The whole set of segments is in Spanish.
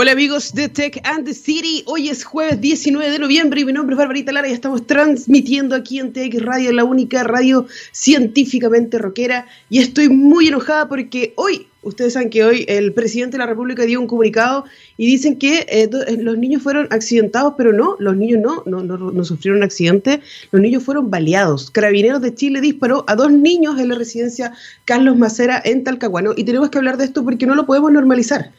Hola amigos de Tech and the City, hoy es jueves 19 de noviembre y mi nombre es Barbarita Lara y estamos transmitiendo aquí en Tech Radio, la única radio científicamente rockera y estoy muy enojada porque hoy, ustedes saben que hoy el presidente de la República dio un comunicado y dicen que eh, eh, los niños fueron accidentados, pero no, los niños no, no, no, no sufrieron accidente, los niños fueron baleados. Carabineros de Chile disparó a dos niños en la residencia Carlos Macera en Talcahuano y tenemos que hablar de esto porque no lo podemos normalizar.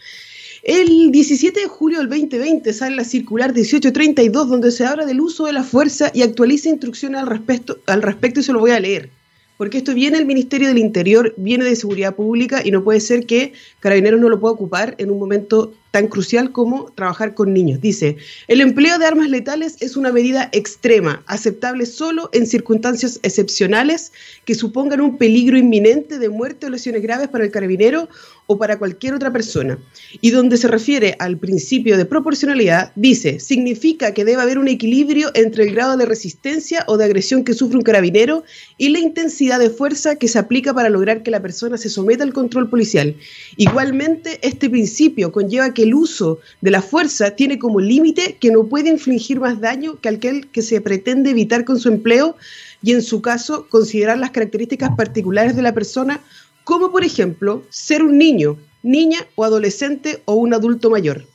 El 17 de julio del 2020 sale la circular 1832 donde se habla del uso de la fuerza y actualiza instrucciones al respecto, al respecto y se lo voy a leer. Porque esto viene del Ministerio del Interior, viene de Seguridad Pública y no puede ser que Carabineros no lo pueda ocupar en un momento tan crucial como trabajar con niños. Dice, el empleo de armas letales es una medida extrema, aceptable solo en circunstancias excepcionales que supongan un peligro inminente de muerte o lesiones graves para el carabinero o para cualquier otra persona. Y donde se refiere al principio de proporcionalidad, dice, significa que debe haber un equilibrio entre el grado de resistencia o de agresión que sufre un carabinero y la intensidad de fuerza que se aplica para lograr que la persona se someta al control policial. Igualmente, este principio conlleva que el uso de la fuerza tiene como límite que no puede infligir más daño que aquel que se pretende evitar con su empleo y en su caso considerar las características particulares de la persona como por ejemplo ser un niño, niña o adolescente o un adulto mayor.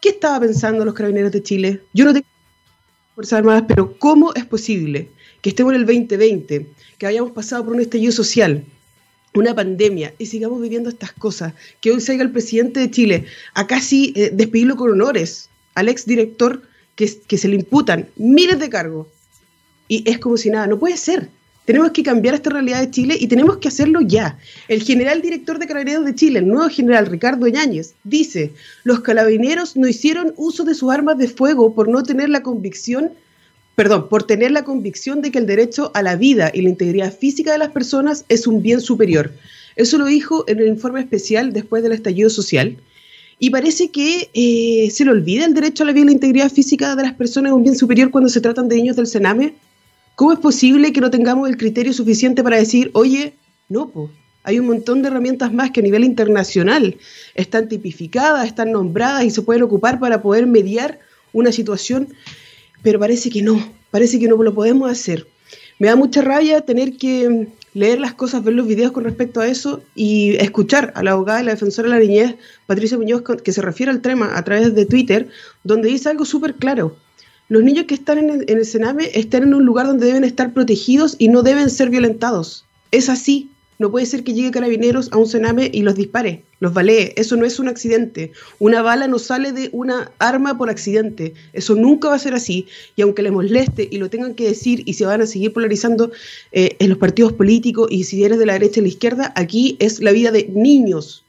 ¿Qué estaba pensando los carabineros de Chile? Yo no tengo fuerzas armadas, pero ¿cómo es posible que estemos en el 2020, que hayamos pasado por un estallido social, una pandemia y sigamos viviendo estas cosas? Que hoy salga el presidente de Chile a casi eh, despedirlo con honores al exdirector que, que se le imputan miles de cargos. Y es como si nada, no puede ser. Tenemos que cambiar esta realidad de Chile y tenemos que hacerlo ya. El general director de Carabineros de Chile, el nuevo general Ricardo Yáñez, dice, los carabineros no hicieron uso de sus armas de fuego por no tener la convicción, perdón, por tener la convicción de que el derecho a la vida y la integridad física de las personas es un bien superior. Eso lo dijo en el informe especial después del estallido social. Y parece que eh, se le olvida el derecho a la vida y la integridad física de las personas es un bien superior cuando se tratan de niños del Sename ¿Cómo es posible que no tengamos el criterio suficiente para decir, oye, no, pues, hay un montón de herramientas más que a nivel internacional están tipificadas, están nombradas y se pueden ocupar para poder mediar una situación, pero parece que no, parece que no lo podemos hacer. Me da mucha rabia tener que leer las cosas, ver los videos con respecto a eso y escuchar a la abogada y la defensora de la niñez, Patricia Muñoz, que se refiere al tema a través de Twitter, donde dice algo súper claro los niños que están en el, Sename están en un lugar donde deben estar protegidos y no deben ser violentados. Es así. No puede ser que llegue carabineros a un Sename y los dispare, los balee. Eso no es un accidente. Una bala no sale de una arma por accidente. Eso nunca va a ser así. Y aunque les moleste y lo tengan que decir y se van a seguir polarizando eh, en los partidos políticos y si eres de la derecha y la izquierda, aquí es la vida de niños.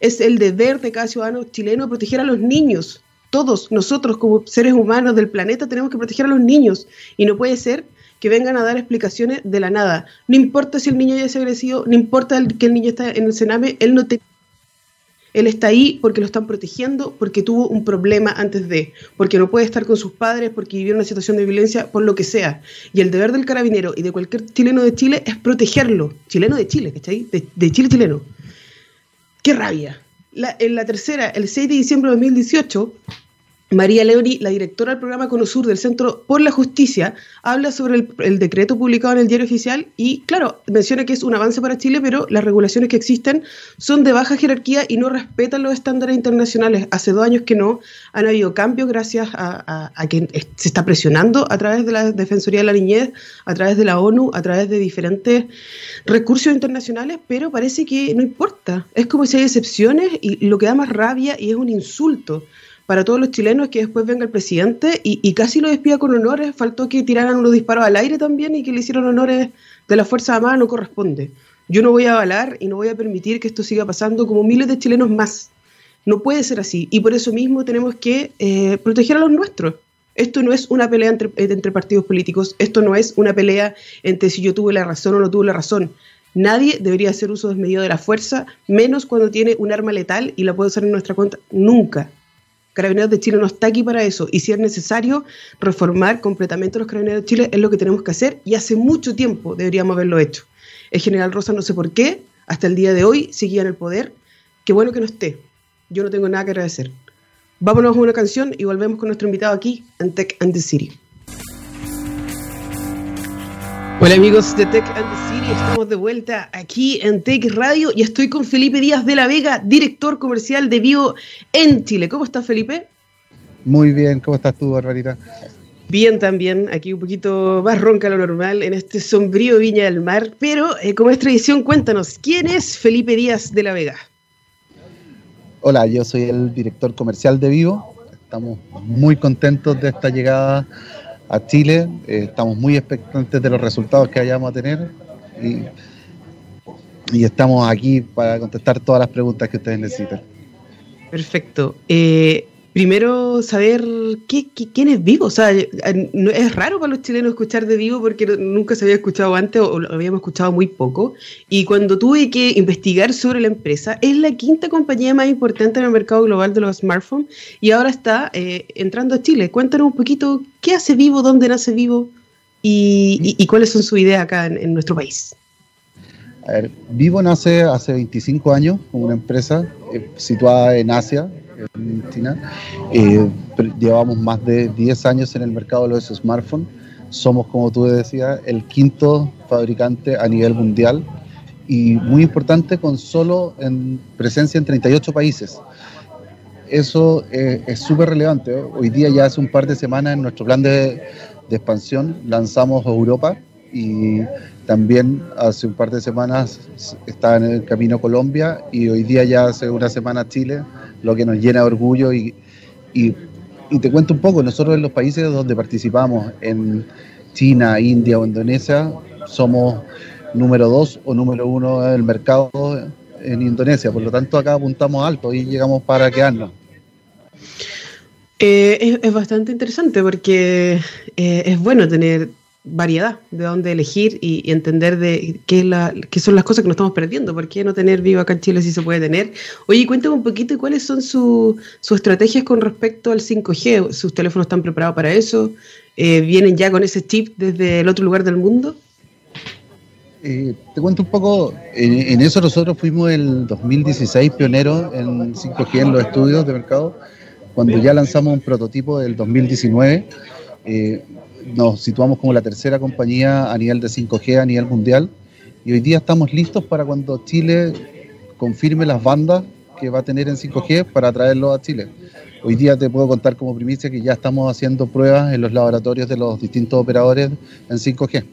Es el deber de cada ciudadano chileno proteger a los niños todos nosotros como seres humanos del planeta tenemos que proteger a los niños y no puede ser que vengan a dar explicaciones de la nada. No importa si el niño ya es agresivo, no importa que el niño está en el cename, él no te él está ahí porque lo están protegiendo, porque tuvo un problema antes de, porque no puede estar con sus padres, porque vivió una situación de violencia, por lo que sea. Y el deber del carabinero y de cualquier chileno de Chile es protegerlo. Chileno de Chile, ¿cachai? De, de Chile chileno. ¡Qué rabia! en la tercera, el 6 de diciembre de 2018, María Leoni, la directora del programa Conosur del Centro por la Justicia, habla sobre el, decreto publicado en el diario oficial y, claro, menciona que es un avance para Chile, pero las regulaciones que existen son de baja jerarquía y no respetan los estándares internacionales. Hace dos años que no han habido cambios gracias a, que se está presionando a través de la Defensoría de la Niñez, a través de la ONU, a través de diferentes recursos internacionales, pero parece que no importa. Es como si hay excepciones y lo que da más rabia y es un insulto para todos los chilenos que después venga el presidente y, casi lo despida con honores. Faltó que tiraran unos disparos al aire también y que le hicieron honores de la Fuerza Armada, no corresponde. Yo no voy a avalar y no voy a permitir que esto siga pasando como miles de chilenos más. No puede ser así y por eso mismo tenemos que eh, proteger a los nuestros. Esto no es una pelea entre, entre partidos políticos, esto no es una pelea entre si yo tuve la razón o no tuve la razón. Nadie debería hacer uso desmedido de la fuerza, menos cuando tiene un arma letal y la puede usar en nuestra cuenta. Nunca. Carabineros de Chile no está aquí para eso. Y si es necesario reformar completamente los Carabineros de Chile, es lo que tenemos que hacer y hace mucho tiempo deberíamos haberlo hecho. El general Rosa no sé por qué, hasta el día de hoy seguía en el poder. Qué bueno que no esté. Yo no tengo nada que agradecer. Vámonos a una canción y volvemos con nuestro invitado aquí en and the City. Hola amigos de Tech and the City, estamos de vuelta aquí en Tech Radio y estoy con Felipe Díaz de la Vega, director comercial de Vivo en Chile. ¿Cómo estás Felipe? Muy bien, ¿cómo estás tú, Barbarita? Bien también, aquí un poquito más ronca lo normal en este sombrío Viña del Mar, pero eh, como es tradición, cuéntanos, ¿quién es Felipe Díaz de la Vega? Hola, yo soy el director comercial de Vivo, estamos muy contentos de esta llegada a Chile. Eh, estamos muy expectantes de los resultados que vayamos a tener y, estamos aquí para contestar todas las preguntas que ustedes necesitan. Perfecto. Eh, primero, saber qué, quién es Vivo. O sea, eh, es raro para los chilenos escuchar de Vivo porque nunca se había escuchado antes o lo habíamos escuchado muy poco. Y cuando tuve que investigar sobre la empresa, es la quinta compañía más importante en el mercado global de los smartphones y ahora está entrando a Chile. Cuéntanos un poquito ¿Qué hace Vivo? ¿Dónde nace Vivo? ¿Y, cuáles son sus ideas acá en, nuestro país? A ver, Vivo nace hace 25 años como una empresa eh, situada en Asia, en China. Eh, llevamos más de 10 años en el mercado de los smartphones. Somos, como tú decías, el quinto fabricante a nivel mundial y muy importante con solo en presencia en 38 países eso eh, es súper relevante. Hoy día, ya hace un par de semanas, en nuestro plan de, expansión lanzamos Europa y también hace un par de semanas está en el camino Colombia y hoy día ya hace una semana Chile, lo que nos llena de orgullo y, y, te cuento un poco, nosotros en los países donde participamos, en China, India o Indonesia, somos número dos o número uno del mercado en Indonesia, por lo tanto acá apuntamos alto y llegamos para quedarnos. Eh, es, bastante interesante porque eh, es bueno tener variedad de dónde elegir y, entender de qué, la, qué son las cosas que nos estamos perdiendo. ¿Por qué no tener vivo acá en Chile si se puede tener? Oye, cuéntame un poquito cuáles son sus estrategias con respecto al 5G. ¿Sus teléfonos están preparados para eso? Eh, ¿Vienen ya con ese chip desde el otro lugar del mundo? te cuento un poco, en, eso nosotros fuimos el 2016 pioneros en 5G en los estudios de mercado cuando ya lanzamos un prototipo del 2019, eh, nos situamos como la tercera compañía a nivel de 5G a nivel mundial y hoy día estamos listos para cuando Chile confirme las bandas que va a tener en 5G para traerlo a Chile. Hoy día te puedo contar como primicia que ya estamos haciendo pruebas en los laboratorios de los distintos operadores en 5G.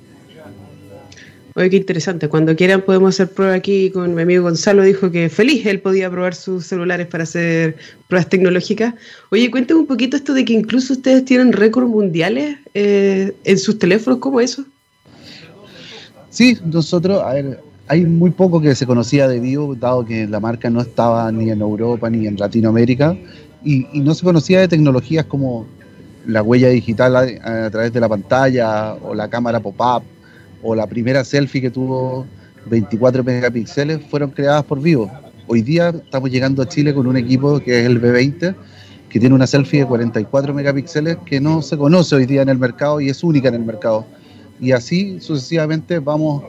Oye, qué interesante. Cuando quieran podemos hacer prueba aquí con mi amigo Gonzalo. Dijo que feliz él podía probar sus celulares para hacer pruebas tecnológicas. Oye, cuéntame un poquito esto de que incluso ustedes tienen récords mundiales eh, en sus teléfonos. ¿Cómo eso? Sí, nosotros, a ver, hay muy poco que se conocía de Vivo, dado que la marca no estaba ni en Europa ni en Latinoamérica, y, no se conocía de tecnologías como la huella digital a través de la pantalla o la cámara pop-up o la primera selfie que tuvo 24 megapíxeles fueron creadas por Vivo. Hoy día estamos llegando a Chile con un equipo que es el B20, que tiene una selfie de 44 megapíxeles que no se conoce hoy día en el mercado y es única en el mercado. Y así sucesivamente vamos,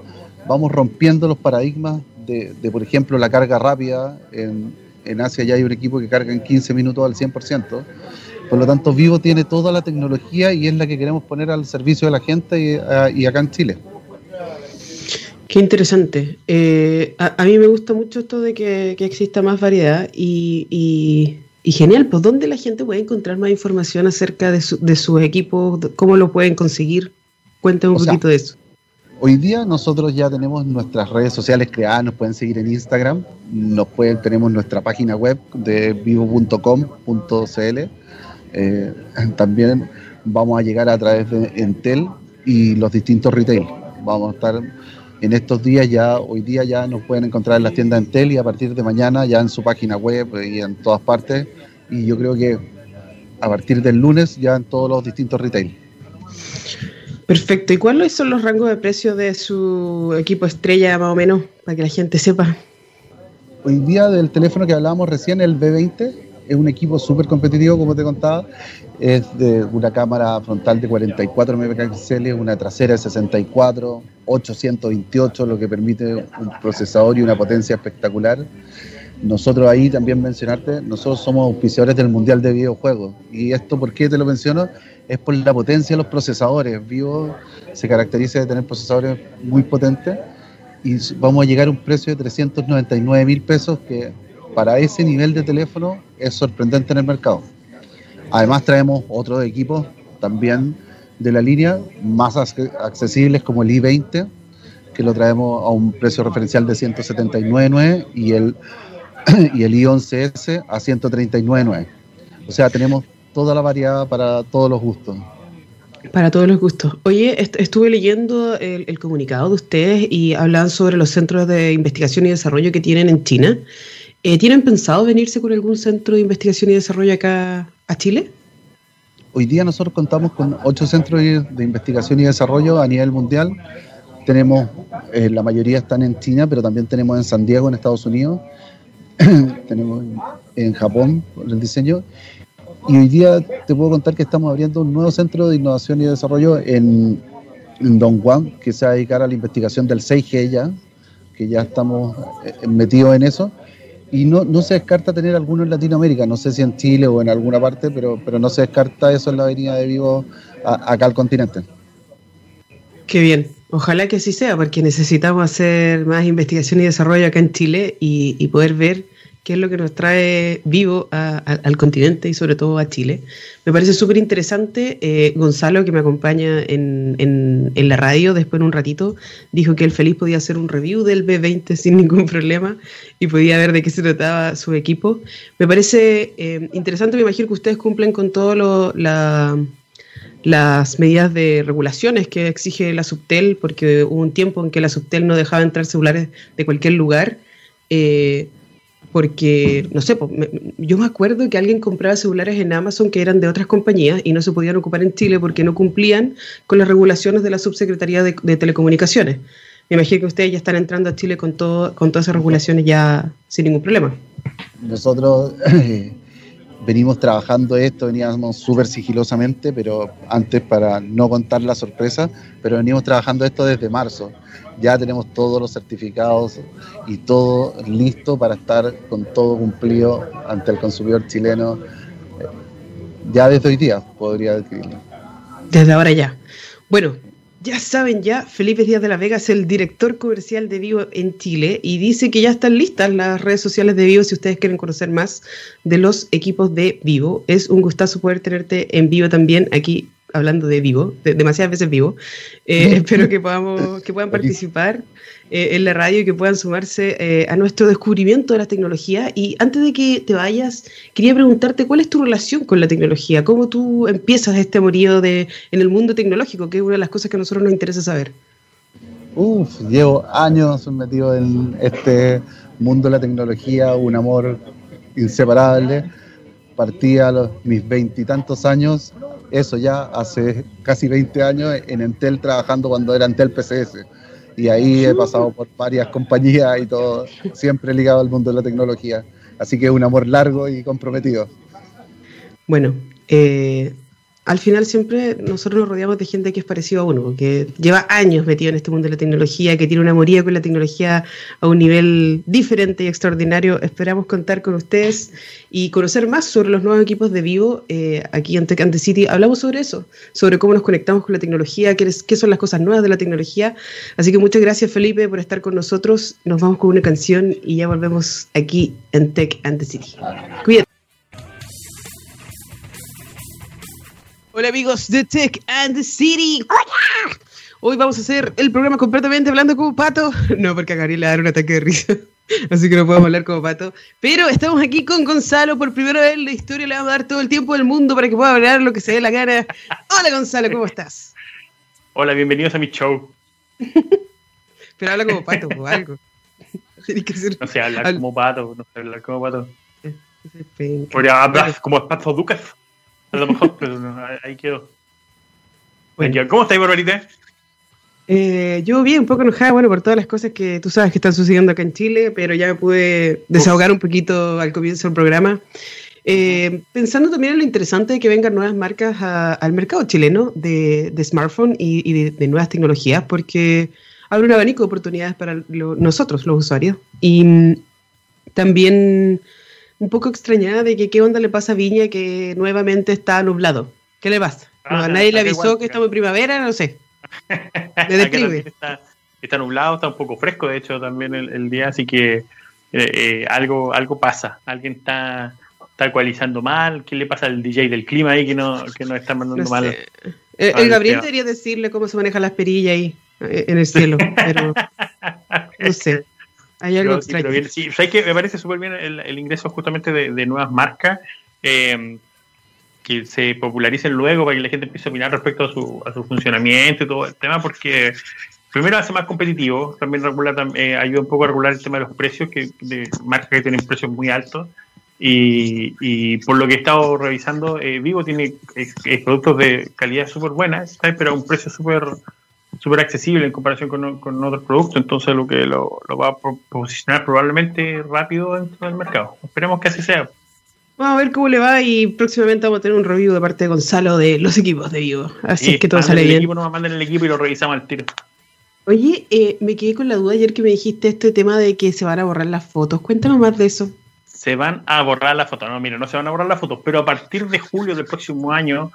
vamos rompiendo los paradigmas de, por ejemplo, la carga rápida. En, en Asia ya hay un equipo que carga en 15 minutos al 100%. Por lo tanto, Vivo tiene toda la tecnología y es la que queremos poner al servicio de la gente y, y acá en Chile. Qué interesante. Eh, a, mí me gusta mucho esto de que, exista más variedad y, genial. Pues, ¿dónde la gente puede encontrar más información acerca de, su, de sus equipos? ¿Cómo lo pueden conseguir? Cuéntame un poquito de eso. Hoy día nosotros ya tenemos nuestras redes sociales creadas, nos pueden seguir en Instagram, nos pueden, tenemos nuestra página web de vivo.com.cl. Eh, también vamos a llegar a través de Entel y los distintos retail. Vamos a estar en estos días ya, hoy día ya nos pueden encontrar en las tiendas Entel y a partir de mañana ya en su página web y en todas partes. Y yo creo que a partir del lunes ya en todos los distintos retail. Perfecto. ¿Y cuáles son los rangos de precio de su equipo estrella más o menos para que la gente sepa? Hoy día del teléfono que hablábamos recién, el B20, es un equipo súper competitivo, como te contaba. Es de una cámara frontal de 44 megapíxeles, una trasera de 64, 828, lo que permite un procesador y una potencia espectacular. nosotros ahí también mencionarte, nosotros somos auspiciadores del Mundial de Videojuegos. Y esto, ¿por qué te lo menciono? Es por la potencia de los procesadores. Vivo se caracteriza de tener procesadores muy potentes y vamos a llegar a un precio de 399 mil pesos que para ese nivel de teléfono es sorprendente en el mercado. Además traemos otros equipos también de la línea más accesibles como el i20, que lo traemos a un precio referencial de 179.9 y el y el i11S a 139.9. O sea, tenemos toda la variedad para todos los gustos. Para todos los gustos. Oye, estuve leyendo el, comunicado de ustedes y hablan sobre los centros de investigación y desarrollo que tienen en China. Eh, ¿Tienen pensado venirse con algún centro de investigación y desarrollo acá a Chile? Hoy día nosotros contamos con ocho centros de investigación y desarrollo a nivel mundial. Tenemos, eh, la mayoría están en China, pero también tenemos en San Diego, en Estados Unidos. tenemos en Japón el diseño. Y hoy día te puedo contar que estamos abriendo un nuevo centro de innovación y desarrollo en, en Dongguan, que se va a dedicar a la investigación del 6G ya, que ya estamos eh, metidos en eso. Y no, no se descarta tener alguno en Latinoamérica, no sé si en Chile o en alguna parte, pero, pero no se descarta eso en la avenida de Vivo acá al continente. Qué bien. Ojalá que así sea, porque necesitamos hacer más investigación y desarrollo acá en Chile y, poder ver qué es lo que nos trae vivo al continente y sobre todo a Chile. Me parece súper interesante. Eh, Gonzalo, que me acompaña en, en, la radio después en un ratito, dijo que el feliz podía hacer un review del B20 sin ningún problema y podía ver de qué se trataba su equipo. Me parece eh, interesante, me imagino que ustedes cumplen con todo lo, la las medidas de regulaciones que exige la Subtel, porque hubo un tiempo en que la Subtel no dejaba entrar celulares de cualquier lugar, eh, porque, no sé, yo me acuerdo que alguien compraba celulares en Amazon que eran de otras compañías y no se podían ocupar en Chile porque no cumplían con las regulaciones de la Subsecretaría de, Telecomunicaciones. Me imagino que ustedes ya están entrando a Chile con, todo, con todas esas regulaciones ya sin ningún problema. Nosotros venimos trabajando esto, veníamos súper sigilosamente, pero antes para no contar la sorpresa, pero venimos trabajando esto desde marzo. Ya tenemos todos los certificados y todo listo para estar con todo cumplido ante el consumidor chileno eh, ya desde hoy día, podría decirlo. Desde ahora ya. Bueno, ya saben ya, Felipe Díaz de la Vega es el director comercial de Vivo en Chile y dice que ya están listas las redes sociales de Vivo si ustedes quieren conocer más de los equipos de Vivo. Es un gustazo poder tenerte en vivo también aquí hablando de Vivo, demasiadas veces Vivo. Eh, espero que podamos que puedan participar eh, en la radio y que puedan sumarse eh, a nuestro descubrimiento de la tecnología. Y antes de que te vayas, quería preguntarte cuál es tu relación con la tecnología, cómo tú empiezas este amorío de, en el mundo tecnológico, que es una de las cosas que a nosotros nos interesa saber. Uf, llevo años metido en este mundo de la tecnología, un amor inseparable. Partí a los, mis veintitantos años, eso ya hace casi 20 años en Entel trabajando cuando era Entel PCS y ahí he pasado por varias compañías y todo, siempre ligado al mundo de la tecnología. Así que un amor largo y comprometido. Bueno, eh, al final siempre nosotros nos rodeamos de gente que es parecido a uno, que lleva años metido en este mundo de la tecnología, que tiene una moría con la tecnología a un nivel diferente y extraordinario. Esperamos contar con ustedes y conocer más sobre los nuevos equipos de Vivo eh, aquí en Tech City. Hablamos sobre eso, sobre cómo nos conectamos con la tecnología, qué, qué son las cosas nuevas de la tecnología. Así que muchas gracias Felipe por estar con nosotros. Nos vamos con una canción y ya volvemos aquí en Tech and the City. Cuídate. Hola amigos de Tech and the City. ¡Hola! Hoy vamos a hacer el programa completamente hablando como pato. No, porque a Gabriel le da un ataque de risa. Así que no podemos hablar como pato. Pero estamos aquí con Gonzalo por primera vez en la historia. Le vamos a dar todo el tiempo del mundo para que pueda hablar lo que se dé la cara. Hola Gonzalo, ¿cómo estás? Hola, bienvenidos a mi show. Pero habla como pato o algo. No sé, hablar como pato. No sé, hablar como pato. Podría hablar como Pato Ducas. A lo mejor, pero ahí quedó. Bueno. ¿Cómo estáis, Barbarita? Eh, yo bien, un poco enojada, bueno, por todas las cosas que tú sabes que están sucediendo acá en Chile, pero ya me pude desahogar un poquito al comienzo del programa. Eh, pensando también en lo interesante de que vengan nuevas marcas al mercado chileno de, de smartphone y, de, nuevas tecnologías, porque abre un abanico de oportunidades para nosotros, los usuarios. Y también un poco extrañada de que qué onda le pasa a Viña que nuevamente está nublado. ¿Qué le pasa? Ah, nadie le avisó que estamos en primavera, no sé. Me describe. Está, está, nublado, está un poco fresco, de hecho, también el, día, así que eh, eh, algo, algo pasa. Alguien está, está ecualizando mal. ¿Qué le pasa al DJ del clima ahí que no, que no está mandando mal? Eh, el, Gabriel debería decirle cómo se maneja la perilla ahí en el cielo, pero no sé. Hay algo extraño. Sí, que me parece súper bien el, ingreso justamente de, nuevas marcas. Eh, que se popularicen luego para que la gente empiece a opinar respecto a su, a su funcionamiento y todo el tema, porque primero hace más competitivo, también regula, eh, ayuda un poco a regular el tema de los precios, que de marcas que tienen precios muy altos. Y, y por lo que he estado revisando, eh, Vivo tiene eh, productos de calidad súper buena, pero a un precio súper súper accesible en comparación con, con, otros productos, entonces lo que lo, lo va a posicionar probablemente rápido dentro del mercado. Esperemos que así sea. Vamos a ver cómo le va y próximamente vamos a tener un review de parte de Gonzalo de los equipos de Vivo. Así es que todo sale el bien. Equipo, nos manden el equipo y lo revisamos al tiro. Oye, eh, me quedé con la duda ayer que me dijiste este tema de que se van a borrar las fotos. Cuéntanos más de eso. Se van a borrar las fotos. No, mira, no se van a borrar las fotos, pero a partir de julio del próximo año,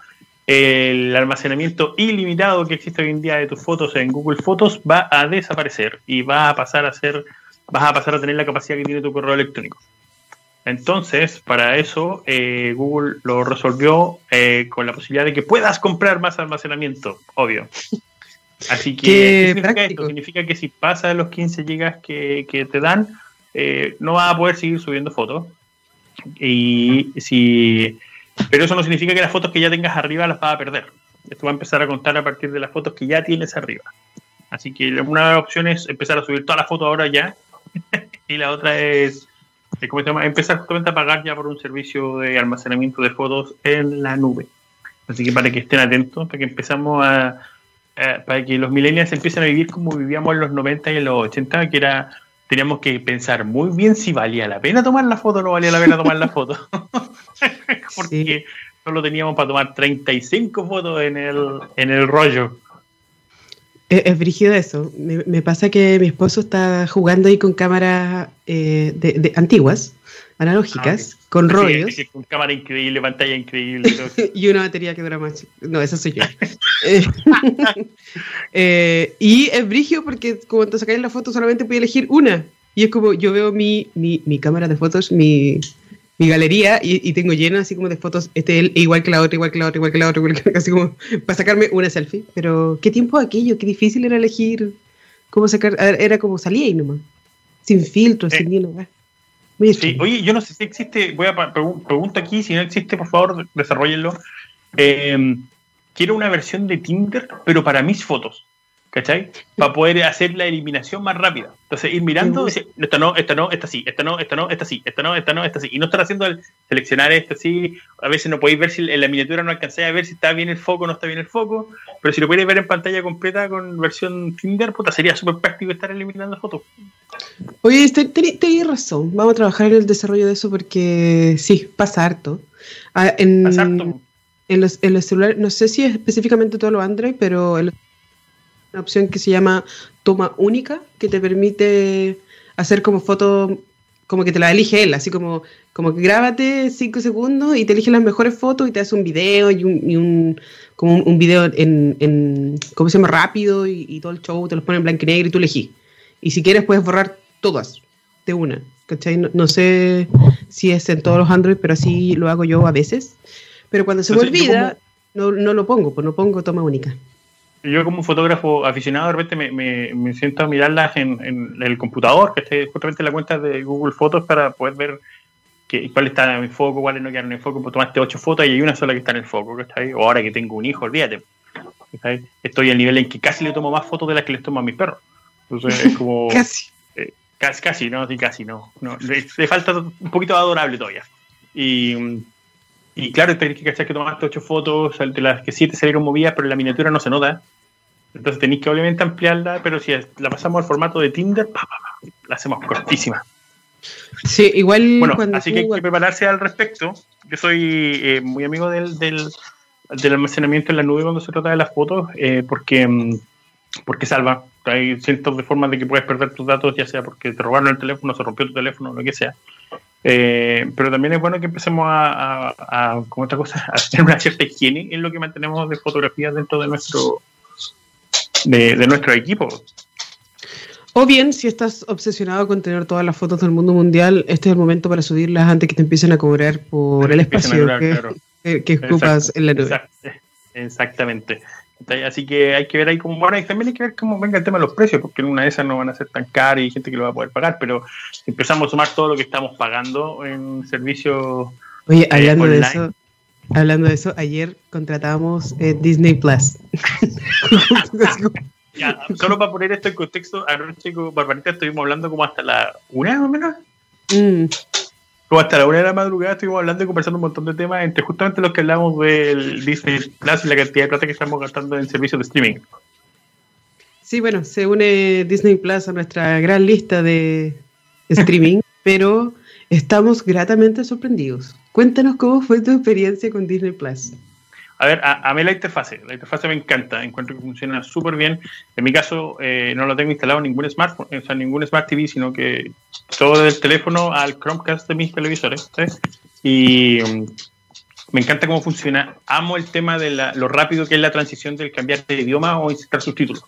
el almacenamiento ilimitado que existe hoy en día de tus fotos en Google Fotos va a desaparecer y va a pasar a ser, vas a pasar a tener la capacidad que tiene tu correo electrónico. Entonces, para eso, eh, Google lo resolvió eh, con la posibilidad de que puedas comprar más almacenamiento, obvio. Así que, ¿qué significa esto? Significa que si pasa los 15 GB que, te dan, eh, no vas a poder seguir subiendo fotos. Y si, pero eso no significa que las fotos que ya tengas arriba las vas a perder. Esto va a empezar a contar a partir de las fotos que ya tienes arriba. Así que una de las opciones es empezar a subir todas las fotos ahora ya. y la otra es empezar justamente a pagar ya por un servicio de almacenamiento de fotos en la nube. Así que para que estén atentos, para que empezamos a, para que los millennials empiecen a vivir como vivíamos en los 90 y en los 80, que era teníamos que pensar muy bien si valía la pena tomar la foto o no valía la pena tomar la foto. Porque solo teníamos para tomar 35 fotos en el, en el rollo. Es, brígido eso. Me, pasa que mi esposo está jugando ahí con cámaras eh, de, antiguas, analógicas, ah, con rollos. con cámara increíble, pantalla increíble. y una batería que dura más. No, esa soy yo. Eh, eh, y es brígido porque cuando sacáis la foto solamente puedo elegir una. Y es como yo veo mi, mi, mi cámara de fotos, mi, mi galería y, tengo llena así como de fotos, este igual que la otra, igual que la otra, igual que la otra, así como para sacarme una selfie. Pero qué tiempo aquello, qué difícil era elegir cómo sacar, era como salía ahí nomás, sin filtro, sin ni nada. Sí, oye, yo no sé si existe, voy a preguntar aquí, si no existe, por favor, desarrollenlo. Eh, quiero una versión de Tinder, pero para mis fotos. ¿Cachai? Para poder hacer la eliminación más rápida. Entonces, ir mirando, decir, esta no, esta no, esta sí, esta no, esta no, esta sí, esta no, esta no, esta sí. Y no estar haciendo el seleccionar esto sí. A veces no podéis ver si en la miniatura no alcanzáis a ver si está bien el foco o no está bien el foco. Pero si lo podéis ver en pantalla completa con versión Tinder, puta, sería súper práctico estar eliminando fotos. Oye, tenéis razón. Vamos a trabajar en el desarrollo de eso porque sí, pasa harto. Ah, en, pasa harto. En los, en los celulares, no sé si es específicamente todo lo Android, pero en los una opción que se llama toma única, que te permite hacer como foto, como que te la elige él, así como, como que grábate cinco segundos y te elige las mejores fotos y te hace un video y un, y un como un, video en, en, ¿cómo se llama? Rápido y, todo el show, te los pone en blanco y negro y tú elegís. Y si quieres puedes borrar todas de una, ¿cachai? No, sé si es en todos los Android, pero así lo hago yo a veces. Pero cuando se me olvida, no, no lo pongo, pues no pongo toma única yo como fotógrafo aficionado de repente me, siento a mirarlas en, el computador, que esté justamente en la cuenta de Google Fotos para poder ver que, cuál está en foco, cuáles no quedan en foco. Pues tomaste ocho fotos y hay una sola que está en el foco, está ahí. O ahora que tengo un hijo, olvídate. Estoy al nivel en que casi le tomo más fotos de las que les tomo a mis perros. Entonces es como... casi. Eh, casi, casi, no, sí, casi, no. no le, falta un poquito adorable todavía. Y... Y claro, tenés que cachar que tomaste ocho fotos, de las que siete salieron movidas, pero la miniatura no se nota. Entonces tenéis que obviamente ampliarla, pero si la pasamos al formato de Tinder, la hacemos cortísima. Sí, igual. Bueno, así que hay que prepararse al respecto. Yo soy eh, muy amigo del, del, almacenamiento en la nube cuando se trata de las fotos, eh, porque, mm, porque salva, hay cientos de formas de que puedes perder tus datos, ya sea porque te robaron el teléfono, se rompió tu teléfono, lo que sea. Eh, pero también es bueno que empecemos a, a, como otra cosa, a tener una cierta higiene en lo que mantenemos de fotografías dentro de nuestro de, de nuestro equipo. O bien, si estás obsesionado con tener todas las fotos del mundo mundial, este es el momento para subirlas antes que te empiecen a cobrar por el espacio que, que, ocupas en la nube. Exactamente. Así que hay que ver ahí cómo, bueno, y también hay que ver cómo venga el tema de los precios, porque en una de esas no van a ser tan caras y hay gente que lo va a poder pagar, pero empezamos a sumar todo lo que estamos pagando en servicios. Oye, eh, hablando de eso, hablando de eso, ayer contratamos eh, Disney Plus. solo para poner esto en contexto, anoche con Barbarita estuvimos hablando como hasta la una más o menos. Mm. Como hasta la una de la madrugada estuvimos hablando y conversando un montón de temas, entre justamente los que hablamos del Disney Plus y la cantidad de plata que estamos gastando en servicios de streaming. Sí, bueno, se une Disney Plus a nuestra gran lista de streaming, pero estamos gratamente sorprendidos. Cuéntanos cómo fue tu experiencia con Disney Plus. A ver, a, mí la interfase, la interfase me encanta, encuentro que funciona súper bien. En mi caso, eh, no lo tengo instalado en ningún smartphone, o sea, ningún Smart TV, sino que todo del teléfono al Chromecast de mis televisores. Y mm, me encanta cómo funciona. Amo el tema de lo rápido que es la transición del cambiar de idioma o insertar subtítulos.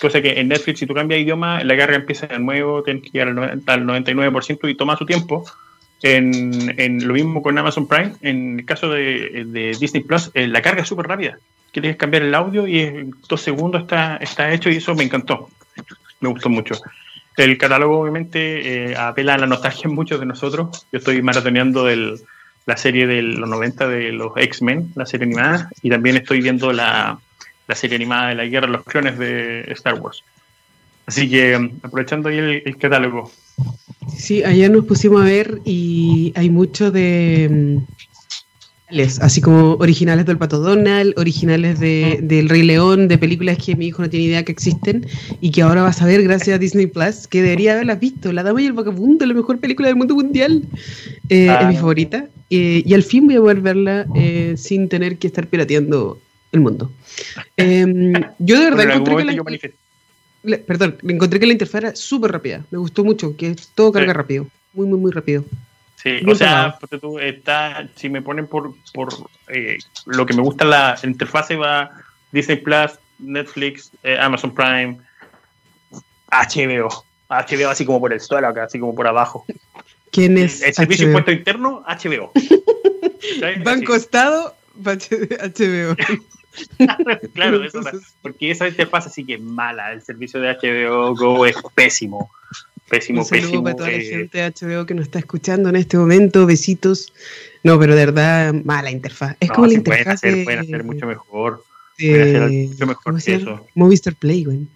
Cosa que en Netflix, si tú cambias de idioma, la carga empieza de nuevo, tienes que llegar al 99% y toma su tiempo. En, lo mismo con Amazon Prime, en el caso de, Disney Plus, eh, la carga es súper rápida. Quieres cambiar el audio y en dos segundos está, está hecho y eso me encantó. Me gustó mucho. El catálogo obviamente eh, apela a la nostalgia en muchos de nosotros. Yo estoy maratoneando la serie de los 90 de los X-Men, la serie animada, y también estoy viendo la, serie animada de la Guerra de los Clones de Star Wars. Así que aprovechando ahí el catálogo, Sí, ayer nos pusimos a ver y hay mucho de mm, así como originales del Pato Donald, originales de, del Rey León, de películas que mi hijo no tiene idea que existen y que ahora vas a ver gracias a Disney Plus, que debería haberlas visto. La Dama y el Vagabundo, la mejor película del mundo mundial, eh, es mi favorita. Eh, y al fin voy a poder verla eh, sin tener que estar pirateando el mundo. Em, yo de verdad encontré que la, perdón, me encontré que la interfaz era súper rápida. Me gustó mucho, que todo carga rápido. Muy, muy, muy rápido. Sí, o sea, tú, está, si me ponen por, por eh, lo que me gusta la interfaz, va Disney Plus, Netflix, eh, Amazon Prime, HBO. HBO así como por el suelo acá, así como por abajo. ¿Quién es? El servicio impuesto interno, HBO. Banco Estado, HBO. claro, eso, porque esa interfaz así que mala. El servicio de HBO Go es pésimo. Pésimo, pésimo. para toda la eh. gente de HBO que nos está escuchando en este momento. Besitos. No, pero de verdad, mala interfaz. Es como la interfaz. Pueden hacer, pueden hacer mucho mejor. pueden mucho mejor que eso. Movistar Play, güey.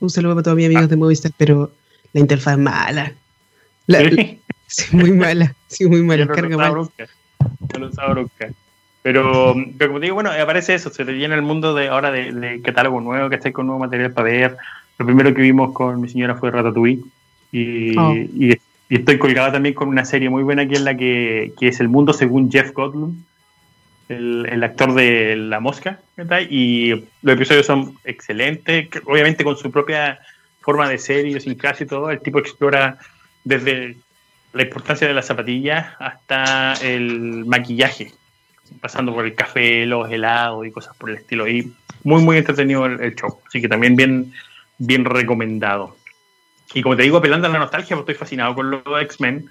Un saludo para todos mis amigos ah. de Movistar, pero la interfaz es mala. ¿Sí? muy mala. Sí, muy mala. Carga mal. Bronca. bronca. Pero, como digo, bueno, aparece eso, se te llena el mundo de ahora de, catálogo nuevo, que estáis con nuevo material para ver. Lo primero que vimos con mi señora fue Ratatouille. Y, oh. y, estoy colgado también con una serie muy buena que es la que, que es El Mundo según Jeff Goldblum, el, el actor de La Mosca. Y los episodios son excelentes, obviamente con su propia forma de ser, sin casi todo. El tipo explora desde la importancia de las zapatillas hasta el maquillaje pasando por el café, los helados y cosas por el estilo. Y muy, muy entretenido el, show. Así que también bien, bien recomendado. Y como te digo, apelando a la nostalgia, pues estoy fascinado con los X-Men.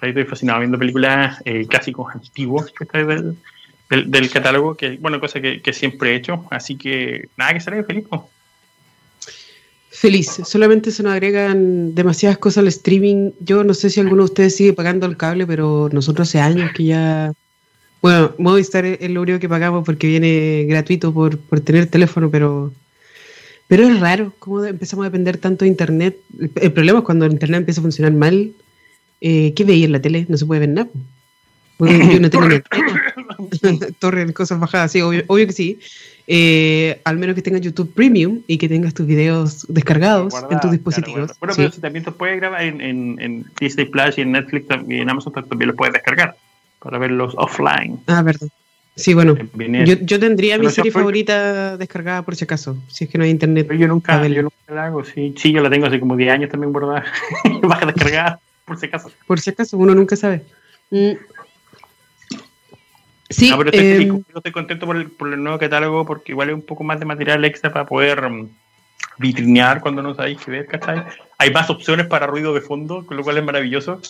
Estoy fascinado viendo películas eh, clásicos antiguos que del, del, catálogo, que bueno, cosa que, siempre he hecho. Así que nada, que seré feliz. Feliz, solamente se nos agregan demasiadas cosas al streaming. Yo no sé si alguno de ustedes sigue pagando el cable, pero nosotros hace años que ya bueno, Movistar es lo único que pagamos porque viene gratuito por, tener teléfono, pero, pero es raro cómo empezamos a depender tanto de Internet. El, problema es cuando el Internet empieza a funcionar mal. Eh, ¿Qué veía en la tele? No se puede ver nada. yo no tengo ni torres, cosas bajadas, sí, obvio, que sí. Eh, al menos que tengas YouTube Premium y que tengas tus videos descargados en tus dispositivos. bueno, pero si también te puedes grabar en, en, en Disney Plus y en Netflix y en Amazon también lo puedes descargar para verlos offline. Ah, verdad. Sí, bueno, yo, yo, tendría mi serie favorita descargada por si acaso, si es que no hay internet. yo nunca, yo nunca la hago, sí. sí, yo la tengo hace como 10 años también guardada, baja descargada, por si acaso. Por si acaso, uno nunca sabe. Mm. Sí, no, pero estoy, eh, estoy contento por el, por el, nuevo catálogo porque igual es un poco más de material extra para poder um, vitrinear cuando no sabéis qué ver, ¿cachai? Hay más opciones para ruido de fondo, con lo cual es maravilloso.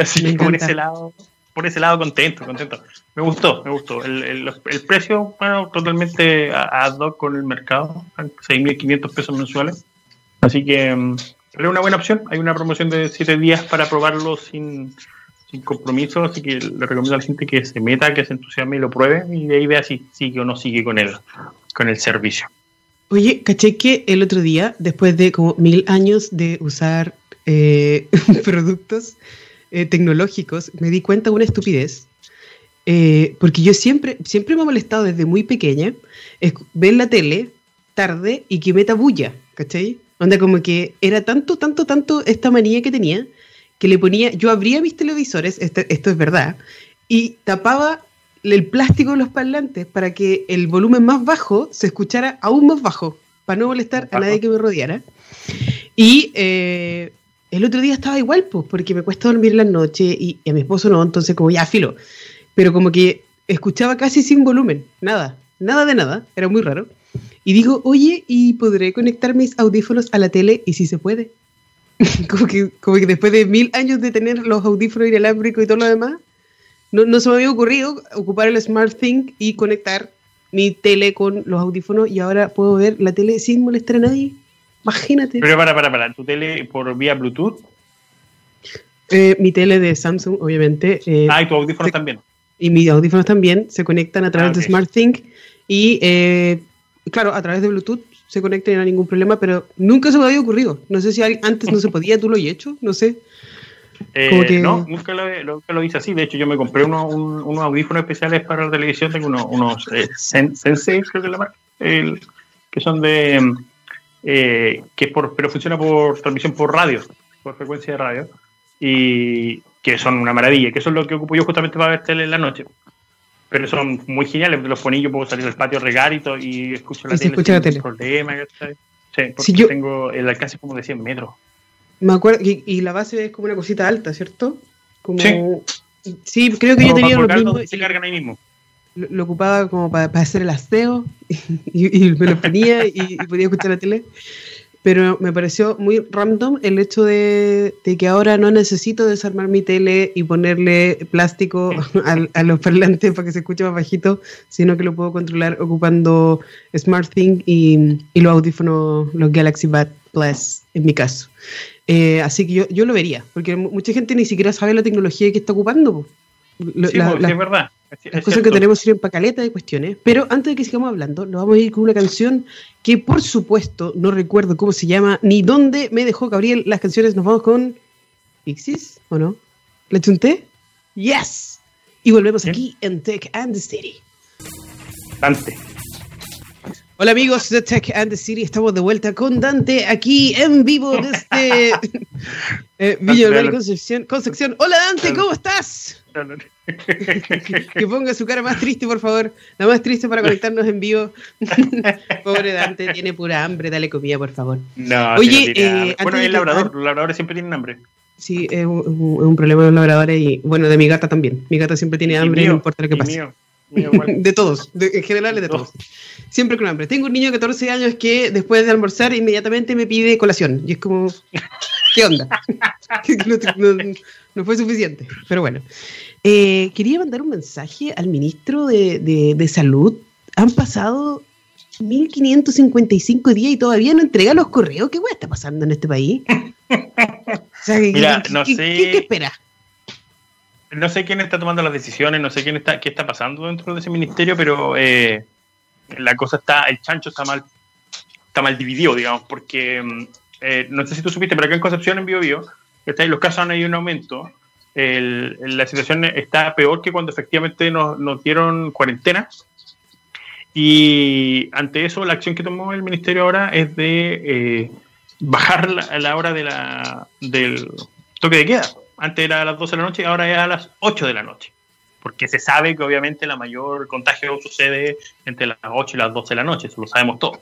Así por ese lado, por ese lado contento, contento. Me gustó, me gustó. El, el, el precio, bueno, totalmente ad hoc con el mercado, 6.500 pesos mensuales. Así que es una buena opción. Hay una promoción de 7 días para probarlo sin, sin compromiso, así que le recomiendo a la gente que se meta, que se entusiasme y lo pruebe y de ahí vea si sigue o no sigue con el, con el servicio. Oye, caché que el otro día, después de como mil años de usar eh, productos eh, tecnológicos, me di cuenta de una estupidez. Eh, porque yo siempre, siempre me ha molestado desde muy pequeña ver la tele tarde y que meta bulla, ¿cachai? Onda como que era tanto, tanto, tanto esta manía que tenía que le ponía, yo abría mis televisores, este, esto es verdad, y tapaba el plástico de los parlantes para que el volumen más bajo se escuchara aún más bajo, para no molestar a nadie que me rodeara. Y eh, el otro día estaba igual, pues, porque me cuesta dormir la noche y, a mi esposo no, entonces como ya filo. Pero como que escuchaba casi sin volumen, nada, nada de nada, era muy raro. Y digo, oye, ¿y podré conectar mis audífonos a la tele? Y si se puede. como, que, como que después de mil años de tener los audífonos inalámbricos y todo lo demás, no, no se me había ocurrido ocupar el SmartThing y conectar mi tele con los audífonos y ahora puedo ver la tele sin molestar a nadie. Imagínate. Pero para, para, para, ¿tu tele por vía Bluetooth? Eh, mi tele de Samsung, obviamente. Eh, ah, y tus audífonos también. Y mis audífonos también se conectan a través ah, de SmartThing y, eh, claro, a través de Bluetooth se conecta y no hay ningún problema, pero nunca se me había ocurrido. No sé si antes no se podía, tú lo has hecho, no sé. Eh, no, nunca lo, lo, hice así. De hecho, yo me compré unos, unos audífonos especiales para la televisión. Tengo unos, unos eh, Sensei, creo que es la marca, que son de. Eh, que por, pero funciona por transmisión por radio, por frecuencia de radio. Y que son una maravilla, que eso es lo que ocupo yo justamente para ver tele en la noche. Pero son muy geniales, los poní, yo puedo salir al patio a regar y, todo, y escucho la tele sin la problema. Sí, porque yo, tengo el alcance como de 100 metros. Me acuerdo, y, la base es como una cosita alta, ¿cierto? Como, sí. Sí, creo que yo tenía lo mismo. Se cargan ahí mismo. Lo, ocupaba como para, hacer el aseo y, me lo ponía y, podía escuchar la tele. Pero me pareció muy random el hecho de, que ahora no necesito desarmar mi tele y ponerle plástico a, los parlantes para que se escuche más bajito, sino que lo puedo controlar ocupando SmartThing y, y los audífonos, los Galaxy Buds Plus, en mi caso. Eh, así que yo, yo, lo vería, porque mucha gente ni siquiera sabe la tecnología que está ocupando. sí, pues, es verdad. Las cosas que tenemos sirven para caleta de cuestiones. Pero antes de que sigamos hablando, nos vamos a ir con una canción que, por supuesto, no recuerdo cómo se llama ni dónde me dejó Gabriel las canciones. Nos vamos con Pixies, ¿o no? ¿Le chunté? ¡Yes! Y volvemos aquí en Tech and the City. Dante. Hola amigos de Tech and the City, estamos de vuelta con Dante aquí en vivo desde eh, Villa Concepción, Concepción. Hola Dante, ¿cómo estás? que ponga su cara más triste, por favor. La más triste para conectarnos en vivo. Pobre Dante, tiene pura hambre, dale comida, por favor. No, Oye, eh, bueno, el labrador, los labradores siempre tienen hambre. Sí, es un, problema de los labradores y, bueno, de mi gata también. Mi gata siempre tiene hambre, no importa lo que pase. de todos, en general de todos. Siempre con hambre. Tengo un niño de 14 años que después de almorzar inmediatamente me pide colación. Y es como, ¿qué onda? no, fue suficiente. Pero bueno. Eh, quería mandar un mensaje al ministro de, Salud. Han pasado 1555 días y todavía no entrega los correos. ¿Qué está pasando en este país? Mira, no sé. ¿qué, espera? no sé quién está tomando las decisiones, no sé quién está, qué está pasando dentro de ese ministerio, pero eh, la cosa está, el chancho está mal, está mal dividido, digamos, porque mm, eh, no sé si tú supiste, pero acá en Concepción, en Bio, Bio los casos han ido en aumento. la situación está peor que cuando efectivamente nos, nos, dieron cuarentena. Y ante eso, la acción que tomó el ministerio ahora es de eh, bajar la, la hora de la, del toque de queda antes era a las 12 de la noche, ahora es a las 8 de la noche. porque se sabe que obviamente la mayor contagio sucede entre las 8 y las 12 de la noche, eso lo sabemos todos.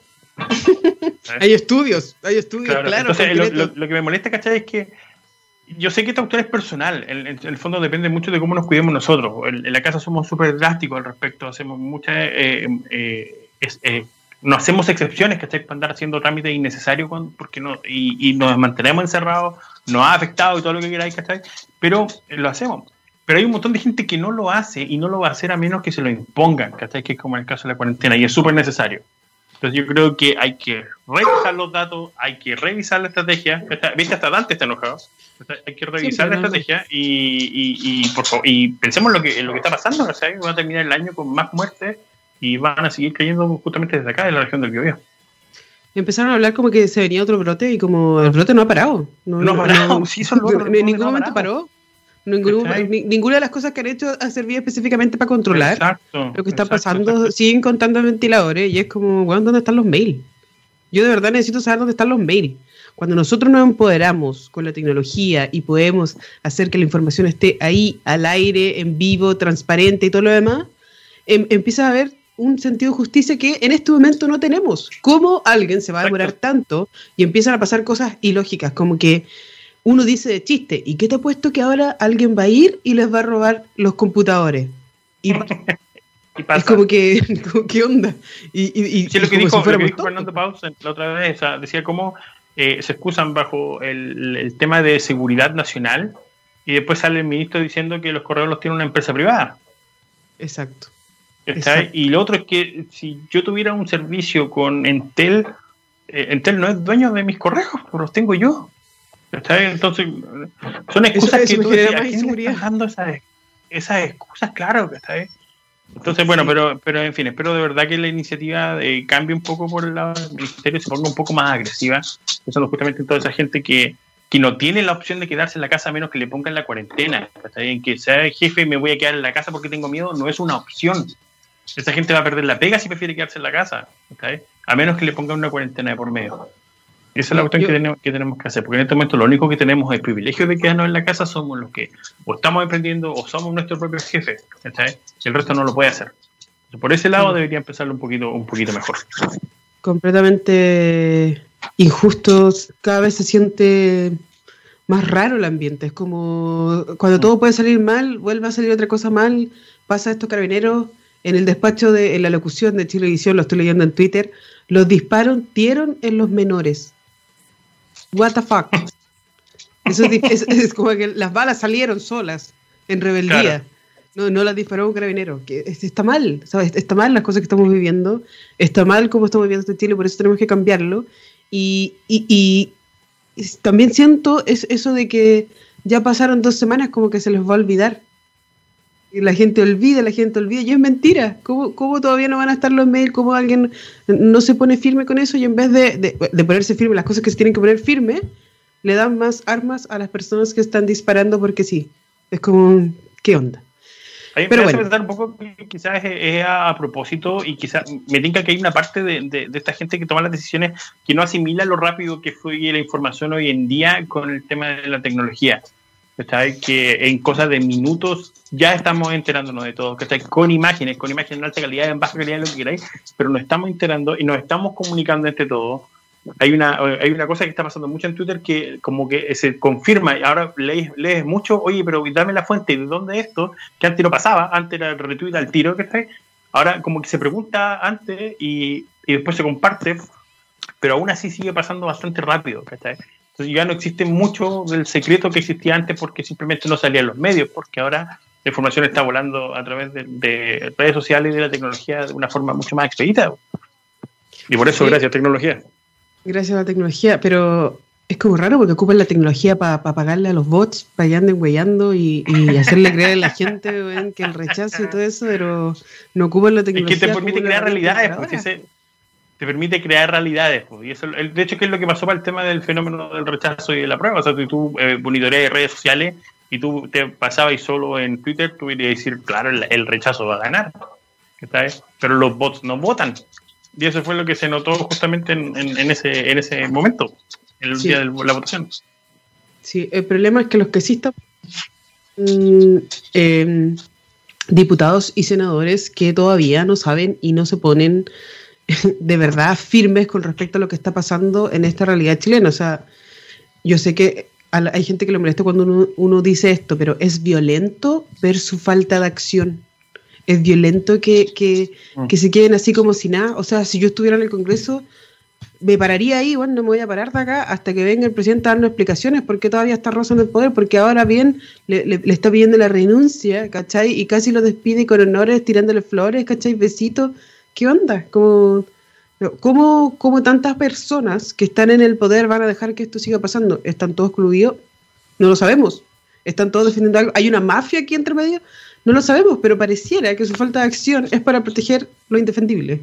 Hay estudios, hay estudios, claro. entonces, lo, que me molesta, ¿cachai? Es que yo sé que esta autor es personal, en, el fondo depende mucho de cómo nos cuidemos nosotros. En, la casa somos súper drásticos al respecto, hacemos muchas... Eh, eh, eh, no hacemos excepciones, ¿cachai? Para andar haciendo trámites innecesarios porque no, y, nos mantenemos encerrados, nos ha afectado y todo lo que queráis, ¿cachai? Pero lo hacemos. Pero hay un montón de gente que no lo hace y no lo va a hacer a menos que se lo impongan, ¿cachai? Que es como en el caso de la cuarentena y es súper necesario. Entonces yo creo que hay que revisar los datos, hay que revisar la estrategia. Viste, hasta Dante está enojado. Hay que revisar la estrategia y, y, por favor, y pensemos lo que, en lo que está pasando. O sea, va a terminar el año con más muertes y van a seguir cayendo justamente desde acá, de la región del Biobío. Empezaron a hablar como que se venía otro brote y como el brote no ha parado. No, ha parado, sí, son En ningún momento paró. Ninguna de las cosas que han hecho ha servido específicamente para controlar lo que está pasando. Siguen contando ventiladores y es como, bueno, ¿dónde están los mails? Yo de verdad necesito saber dónde están los mails. Cuando nosotros nos empoderamos con la tecnología y podemos hacer que la información esté ahí, al aire, en vivo, transparente y todo lo demás, em, empieza a haber un sentido de justicia que en este momento no tenemos. ¿Cómo alguien se va a demorar tanto y empiezan a pasar cosas ilógicas? Como que uno dice de chiste, ¿y qué te ha puesto que ahora alguien va a ir y les va a robar los computadores? Y, es como que, ¿qué onda? Y, lo que dijo, Fernando Pausen la otra vez, decía cómo eh, se excusan bajo el, el tema de seguridad nacional y después sale el ministro diciendo que los correos los tiene una empresa privada. Exacto. Y lo otro es que si yo tuviera un servicio con Entel, eh, Entel no es dueño de mis correos, los tengo yo. Entonces, son excusas que tú estás dando esas, esas excusas, claro, ¿está Entonces, bueno, pero, pero en fin, espero de verdad que la iniciativa eh, cambie un poco por el lado del ministerio, se ponga un poco más agresiva, pensando justamente en toda esa gente que, que no tiene la opción de quedarse en la casa a menos que le pongan la cuarentena. ¿está bien? Que sea jefe y me voy a quedar en la casa porque tengo miedo, no es una opción. Esa gente va a perder la pega si prefiere quedarse en la casa, a menos que le pongan una cuarentena de por medio. Esa es la cuestión que, tenemos, que hacer, porque en este momento lo único que tenemos es el privilegio de quedarnos en la casa, somos los que o estamos emprendiendo o somos nuestros propios jefes, el resto no lo puede hacer. Por ese lado debería empezarlo un poquito, un poquito mejor. Completamente injusto, cada vez se siente más raro el ambiente, es como cuando todo puede salir mal, vuelve a salir otra cosa mal, pasa esto carabineros en el despacho de en la locución de Chilevisión, lo estoy leyendo en Twitter, los disparos dieron en los menores. What the fuck. Eso es, como que las balas salieron solas, en rebeldía. No, no las disparó un carabinero. Que está mal, ¿sabes? Está mal las cosas que estamos viviendo. Está mal cómo estamos viviendo este Chile, por eso tenemos que cambiarlo. Y, y, y también siento es, eso de que ya pasaron dos semanas como que se les va a olvidar la gente olvida, la gente olvida, y es mentira. ¿Cómo, ¿Cómo, todavía no van a estar los mails? ¿Cómo alguien no se pone firme con eso? Y en vez de, de, ponerse firme, las cosas que se tienen que poner firme, le dan más armas a las personas que están disparando porque sí. Es como, ¿qué onda? Pero me bueno. pensar un poco quizás es, a, propósito y quizás me tinca que hay una parte de, de, esta gente que toma las decisiones que no asimila lo rápido que fue la información hoy en día con el tema de la tecnología. Que en cosas de minutos ya estamos enterándonos de todo, ¿cachai? Con imágenes, con imágenes en alta calidad, en baja calidad, lo que queráis, pero nos estamos enterando y nos estamos comunicando entre todos. Hay una, hay una cosa que está pasando mucho en Twitter que como que se confirma y ahora lees, lees mucho, oye, pero dame la fuente de dónde esto, que antes no pasaba, antes era el retweet al tiro, ¿cachai? Ahora como que se pregunta antes y, y después se comparte, pero aún así sigue pasando bastante rápido, ¿cachai? Entonces ya no existe mucho del secreto que existía antes porque simplemente no salía en los medios, porque ahora la información está volando a través de, redes sociales y de la tecnología de una forma mucho más expedita. Y por eso, gracias a tecnología. Gracias a la tecnología, pero es como raro porque ocupan la tecnología para pagarle a los bots para que anden huellando y, hacerle creer a la gente que el rechazo y todo eso, pero no ocupan la tecnología. Es que te permite crear realidades, porque te permite crear realidades. Pues, y eso, de hecho, que es lo que pasó para el tema del fenómeno del rechazo y de la prueba. O sea, tú eh, monitoreas redes sociales y tú te pasabas solo en Twitter, tú irías a decir, claro, el, rechazo va a ganar. Pero los bots no votan. Y eso fue lo que se notó justamente en, en, ese, en ese momento, en el día de la votación. Sí, el problema es que los que sí están mm, em, diputados y senadores que todavía no saben y no se ponen de verdad firmes con respecto a lo que está pasando en esta realidad chilena. O sea, yo sé que hay gente que lo molesta cuando uno, dice esto, pero es violento ver su falta de acción. Es violento que, que, mm. que se queden así como si nada. O sea, si yo estuviera en el Congreso, me pararía ahí, bueno, no me voy a parar de acá hasta que venga el presidente a darnos explicaciones por qué todavía está Rosa en el poder, porque ahora bien le, está pidiendo la renuncia, ¿cachai? Y casi lo despide con honores, tirándole flores, ¿cachai? Besitos. ¿Qué onda? Como, ¿cómo, ¿Cómo tantas personas que están en el poder van a dejar que esto siga pasando? ¿Están todos excluidos? No lo sabemos. ¿Están todos defendiendo algo? ¿Hay una mafia aquí entre medio? No lo sabemos, pero pareciera que su falta de acción es para proteger lo indefendible,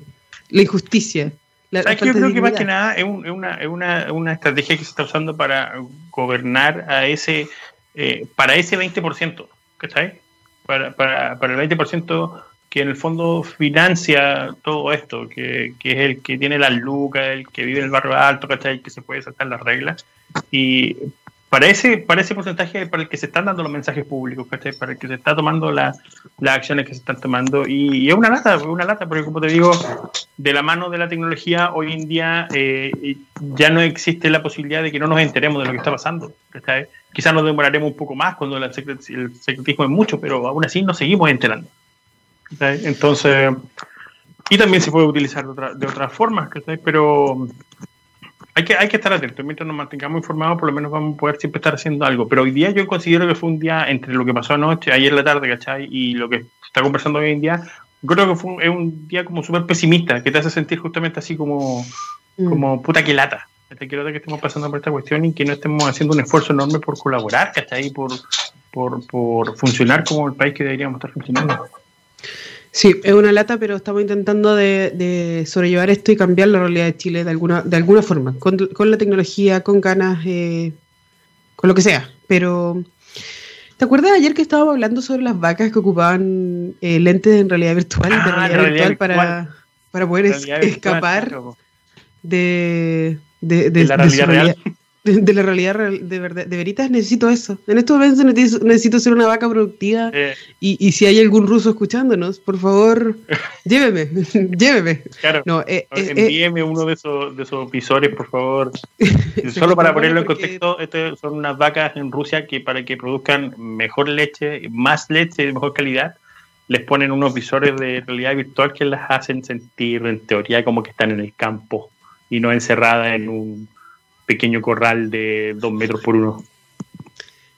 la injusticia yo creo que más que nada es, una, estrategia que se está usando para gobernar a ese, eh, para ese 20%, ¿cachai? Para, para, para el 20% que en el fondo financia todo esto, que, que, es el que tiene las lucas, el que vive en el barrio alto, ¿cachai? Que se puede saltar las reglas. Y para ese, para ese porcentaje para el que se están dando los mensajes públicos, para el que se está tomando las acciones que se están tomando. Y, es una lata, una lata, porque como te digo, de la mano de la tecnología, hoy en día eh, ya no existe la posibilidad de que no nos enteremos de lo que está pasando. Quizás nos demoraremos un poco más cuando el, secretismo es mucho, pero aún así nos seguimos enterando. Entonces, y también se puede utilizar de, otra, de otras formas, pero hay que, hay que estar atentos. Mientras nos mantengamos informados, por lo menos vamos a poder siempre estar haciendo algo. Pero hoy día yo considero que fue un día entre lo que pasó anoche, ayer en la tarde, ¿cachai? Y lo que se está conversando hoy en día. Creo que fue un, es un día como súper pesimista, que te hace sentir justamente así como, mm. como puta que lata. Te quiero que estemos pasando por esta cuestión y que no estemos haciendo un esfuerzo enorme por colaborar, ¿cachai? Por, por, por funcionar como el país que deberíamos estar funcionando. Sí, es una lata, pero estamos intentando de, sobrellevar esto y cambiar la realidad de Chile de alguna, de alguna forma, con, la tecnología, con ganas, eh, con lo que sea. Pero, ¿te acuerdas ayer que estábamos hablando sobre las vacas que ocupaban eh, lentes en realidad virtual, de ah, realidad, virtual, para, para poder escapar de, de, la realidad real? De, la realidad de verdad, de veritas necesito eso. En estos momentos necesito, ser una vaca productiva eh. y, si hay algún ruso escuchándonos, por favor, lléveme, lléveme. Claro, no, eh, eh, envíeme uno de esos, de esos visores, por favor. Solo para ponerlo en contexto, estas son unas vacas en Rusia que para que produzcan mejor leche, más leche de mejor calidad, les ponen unos visores de realidad virtual que las hacen sentir en teoría como que están en el campo y no encerradas en un pequeño corral de dos metros por uno.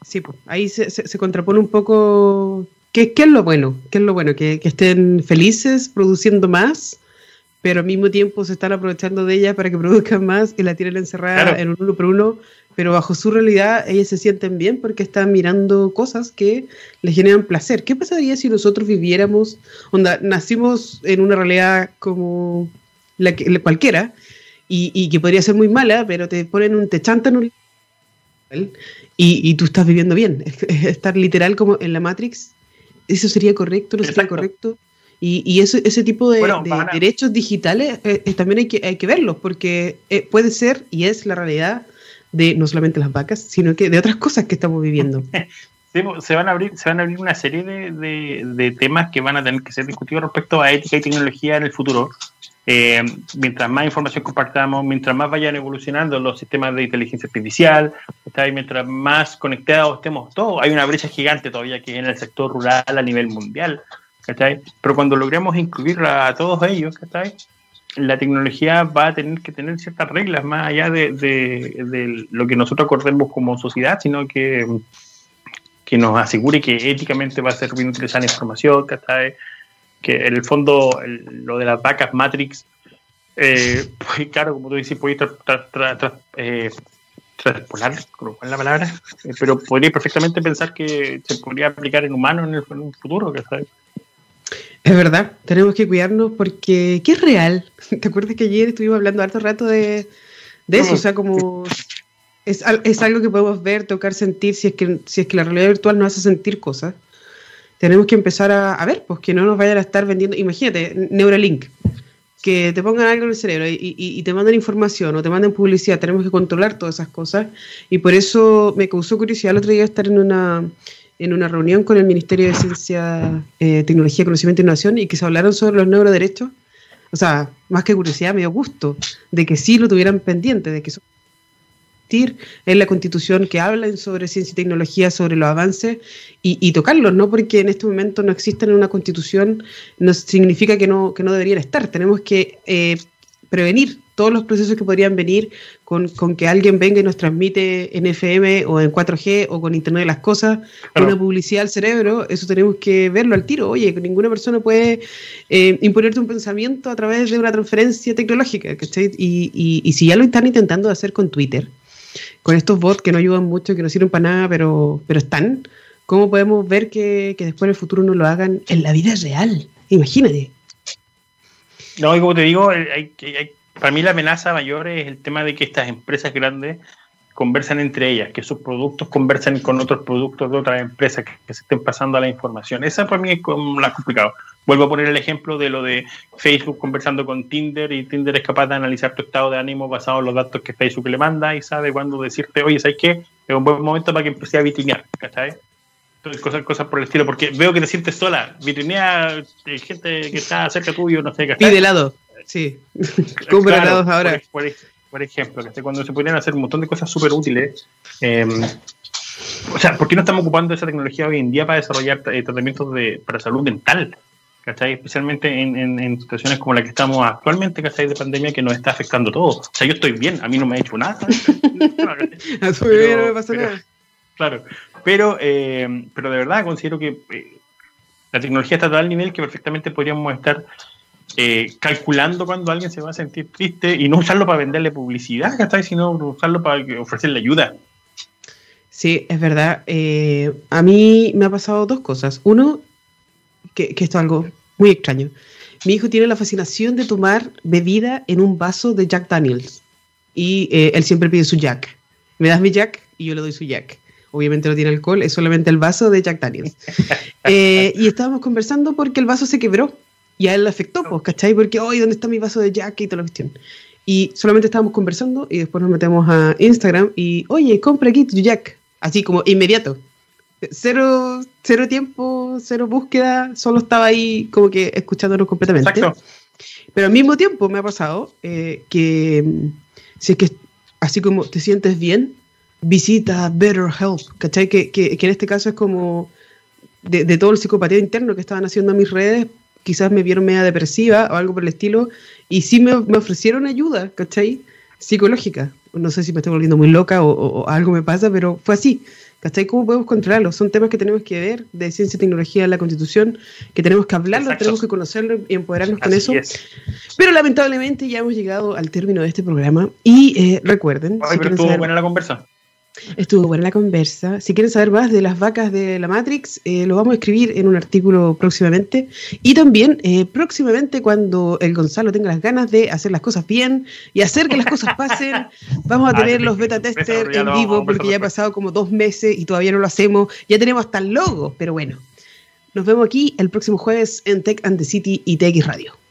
Sí, pues, ahí se, se, contrapone un poco ¿Qué, ¿Qué, es lo bueno? ¿Qué es lo bueno? Que, que, estén felices produciendo más, pero al mismo tiempo se están aprovechando de ella para que produzcan más y la tienen encerrada en un uno por uno, pero bajo su realidad ellas se sienten bien porque están mirando cosas que les generan placer. ¿Qué pasaría si nosotros viviéramos, onda, nacimos en una realidad como la que, cualquiera, y, que podría ser muy mala, pero te ponen un, te chantan un y, y tú estás viviendo bien. Estar literal como en la Matrix, ¿eso sería correcto? ¿No sería correcto? Y, y eso, ese tipo de, derechos digitales eh, eh, también hay que, hay que verlos, porque eh, puede ser y es la realidad de no solamente las vacas, sino que de otras cosas que estamos viviendo. se van a abrir, se van a abrir una serie de, de, de, temas que van a tener que ser discutidos respecto a ética y tecnología en el futuro. Eh, mientras más información compartamos, mientras más vayan evolucionando los sistemas de inteligencia artificial, mientras más conectados estemos todos, hay una brecha gigante todavía que en el sector rural a nivel mundial, pero cuando logremos incluir a todos ellos, la tecnología va a tener que tener ciertas reglas más allá de, de, lo que nosotros acordemos como sociedad, sino que, que nos asegure que éticamente va a ser bien utilizar la información. Que en el fondo lo de las vacas Matrix, eh, pues claro, como tú dices, puede tra, tra, eh, ¿cuál es la palabra? Eh, pero podría perfectamente pensar que se podría aplicar en humanos en, el, un futuro, ¿sabes? Es verdad, tenemos que cuidarnos porque ¿qué es real? ¿Te acuerdas que ayer estuvimos hablando harto rato de, de eso? O sea, como es, es, algo que podemos ver, tocar, sentir, si es que, si es que la realidad virtual nos hace sentir cosas tenemos que empezar a, ver, pues que no nos vayan a estar vendiendo, imagínate, Neuralink, que te pongan algo en el cerebro y, te mandan información o te mandan publicidad, tenemos que controlar todas esas cosas y por eso me causó curiosidad el otro día estar en una en una reunión con el Ministerio de Ciencia, eh, Tecnología, Conocimiento e Innovación y que se hablaron sobre los neuroderechos. O sea, más que curiosidad, me dio gusto de que sí lo tuvieran pendiente, de que en la constitución que hablan sobre ciencia y tecnología, sobre los avances y, tocarlos, no porque en este momento no existen en una constitución, no significa que no, que no deberían estar. Tenemos que eh, prevenir todos los procesos que podrían venir con, que alguien venga y nos transmite en FM o en 4G o con Internet de las Cosas una publicidad al cerebro, eso tenemos que verlo al tiro. Oye, ninguna persona puede eh, imponerte un pensamiento a través de una transferencia tecnológica, Y, y, y si ya lo están intentando hacer con Twitter, con estos bots que no ayudan mucho, que no sirven para nada, pero, pero están, ¿cómo podemos ver que, después en el futuro no lo hagan en la vida real? Imagínate. No, y como te digo, hay, hay, para mí la amenaza mayor es el tema de que estas empresas grandes conversan entre ellas, que sus productos conversan con otros productos de otras empresas que, se estén pasando a la información. Esa para mí es como la complicado. Vuelvo a poner el ejemplo de lo de Facebook conversando con Tinder y Tinder es capaz de analizar tu estado de ánimo basado en los datos que Facebook le manda y sabe cuándo decirte, oye, ¿sabes qué? Es un buen momento para que empecé a vitrinear, ¿cachai? Entonces, cosas, cosas por el estilo, porque veo que te sientes sola, vitrinea eh, gente que está cerca tuyo, no sé, ¿cachai? Pide helado, sí. Compra helados ahora por ejemplo, que cuando se podrían hacer un montón de cosas súper útiles. Em, o sea, ¿por qué no estamos ocupando esa tecnología hoy en día para desarrollar eh, tratamientos de, para salud dental? ¿Cachai? Especialmente en, situaciones como la que estamos actualmente, ¿cachai? De pandemia que nos está afectando todo. O sea, yo estoy bien, a mí no me ha hecho nada. no me pasa nada. Claro, pero, eh, pero de verdad considero que eh, la tecnología está a tal nivel que perfectamente podríamos estar eh, calculando cuando alguien se va a sentir triste y no usarlo para venderle publicidad, Sino usarlo para ofrecerle ayuda. Sí, es verdad. Eh, a mí me ha pasado dos cosas. Uno, que, esto es algo muy extraño. Mi hijo tiene la fascinación de tomar bebida en un vaso de Jack Daniels. Y eh, él siempre pide su Jack. Me das mi Jack y yo le doy su Jack. Obviamente no tiene alcohol, es solamente el vaso de Jack Daniels. y estábamos conversando porque el vaso se quebró y a él le afectó, pues, ¿cachai? Porque, hoy ¿dónde está mi vaso de Jack y toda la cuestión? Y solamente estábamos conversando y después nos metemos a Instagram y, oye, compra aquí tu Jack. Así como inmediato. Cero, cero tiempo, cero búsqueda, solo estaba ahí como que escuchándonos completamente. Exacto. Pero al mismo tiempo me ha pasado eh, que mm, si es que así como te sientes bien, visita BetterHelp, ¿cachai? Que, que, que en este caso es como de, de todo el psicopatía interno que estaban haciendo mis redes quizás me vieron media depresiva o algo por el estilo, y sí me, ofrecieron ayuda, ¿cachai? Psicológica. No sé si me estoy volviendo muy loca o, algo me pasa, pero fue así. ¿Cachai? ¿Cómo podemos controlarlo? Son temas que tenemos que ver de ciencia y tecnología en la Constitución, que tenemos que hablarlo, tenemos que conocerlo y empoderarnos con eso. Pero lamentablemente ya hemos llegado al término de este programa y eh, recuerden... Ay, pero estuvo buena la conversa. Estuvo buena la conversa. Si quieren saber más de las vacas de la Matrix, eh, lo vamos a escribir en un artículo próximamente. Y también eh, próximamente, cuando el Gonzalo tenga las ganas de hacer las cosas bien y hacer que las cosas pasen, vamos a ah, tener los beta testers en vivo, porque ya ha pasado como dos meses y todavía no lo hacemos. Ya tenemos hasta el logo, pero bueno. Nos vemos aquí el próximo jueves en Tech and the City y TX Radio.